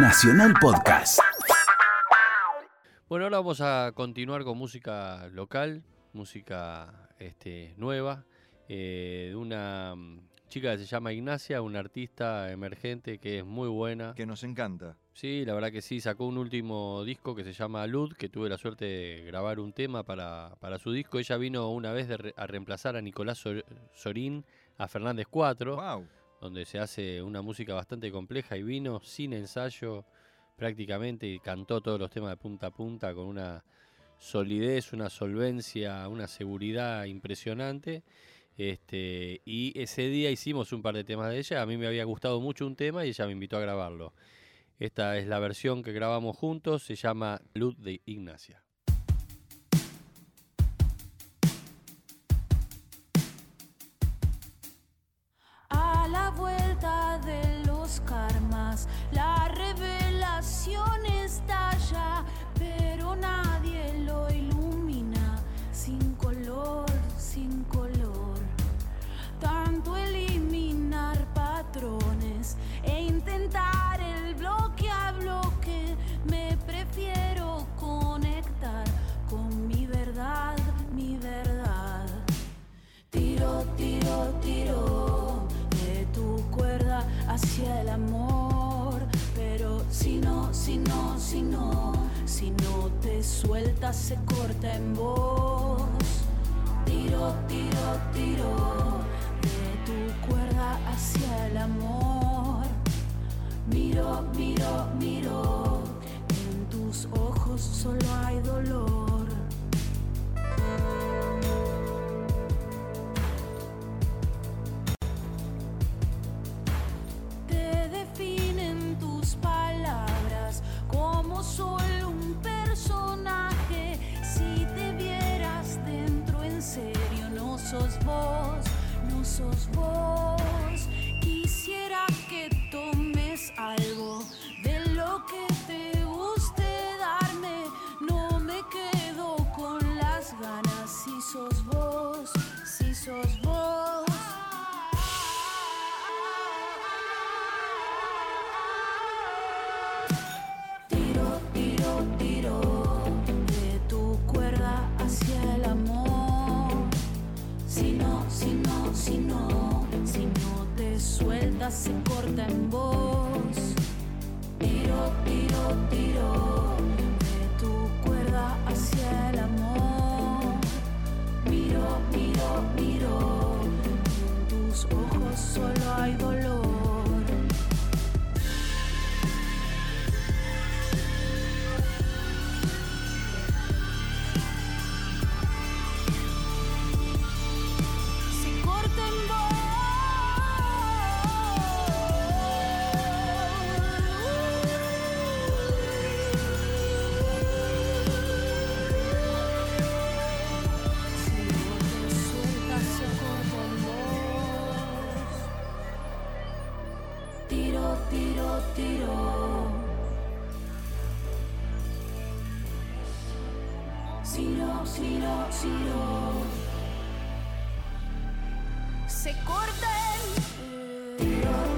Nacional Podcast. Bueno, ahora vamos a continuar con música local, música este, nueva, eh, de una mm, chica que se llama Ignacia, una artista emergente que es muy buena. Que nos encanta. Sí, la verdad que sí, sacó un último disco que se llama Lud, que tuve la suerte de grabar un tema para, para su disco. Ella vino una vez de re- a reemplazar a Nicolás Sor- Sorín, a Fernández 4 Wow. Donde se hace una música bastante compleja y vino sin ensayo prácticamente y cantó todos los temas de punta a punta con una solidez, una solvencia, una seguridad impresionante. Este, y ese día hicimos un par de temas de ella, a mí me había gustado mucho un tema y ella me invitó a grabarlo. Esta es la versión que grabamos juntos, se llama Luz de Ignacia. La vuelta de los karmas, si no, si no, si no, te sueltas, se corta en vos. Tiro, tiro, tiro de tu cuerda hacia el amor. Miro, miro, miro. En tus ojos solo hay dolor. No sos vos. Quisiera que tomes algo no, si no, si no, si no te sueltas, se corta en vos. Tiro, tiro, tiro Tiro, tiro, no, si no se corten. Tiro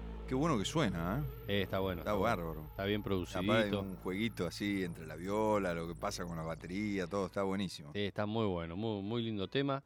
Qué bueno que suena, ¿eh? Eh, está bueno. Está bárbaro. Está bien producido. un jueguito así entre la viola, lo que pasa con la batería, todo está buenísimo. Sí, está muy bueno, muy, muy lindo tema.